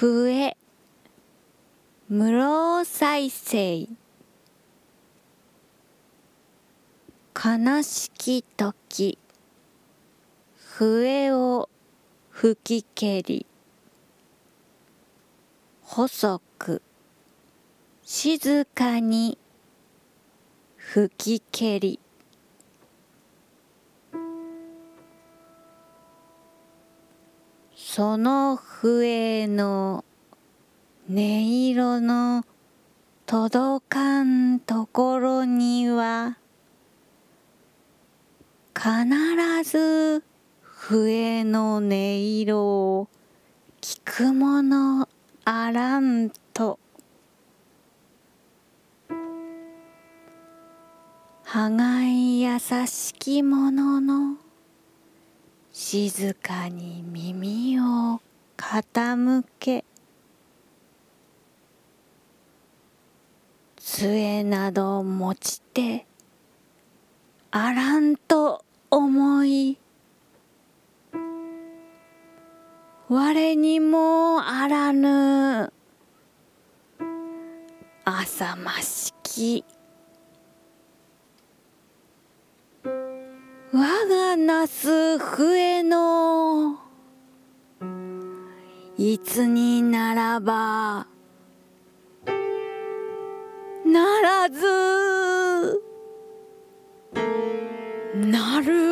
笛。室再生。悲しき時。笛を吹き蹴り。細く。静かに。吹き蹴り。その笛の音色の届かんところには必ず笛の音色を聞くものあらんと。はがい優しきものの静かに耳を傾け杖など持ちてあらんと思い我にもあらぬ浅ましきなす笛の。いつにならば。ならず。なる。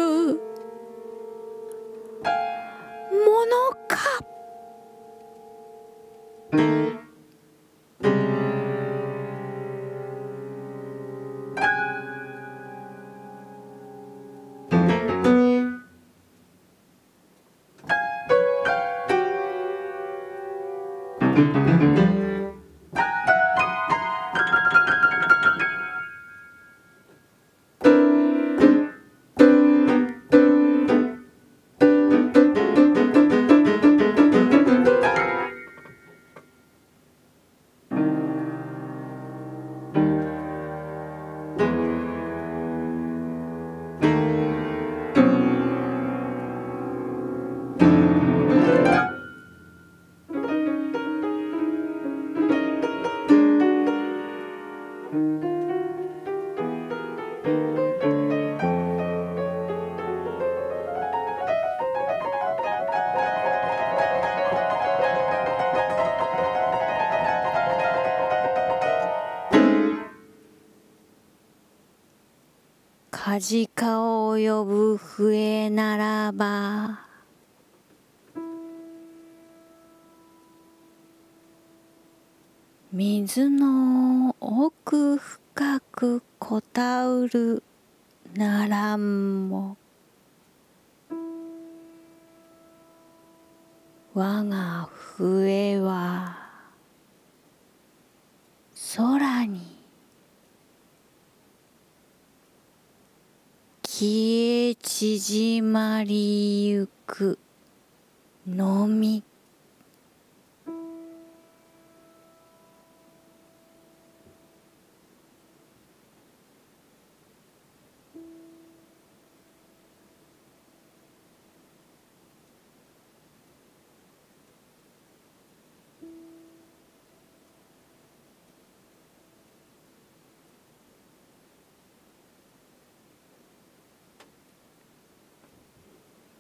Música カジカを呼ぶ笛ならば水の奥深くこたうるならんも我が笛は空に消え縮まりゆくのみ。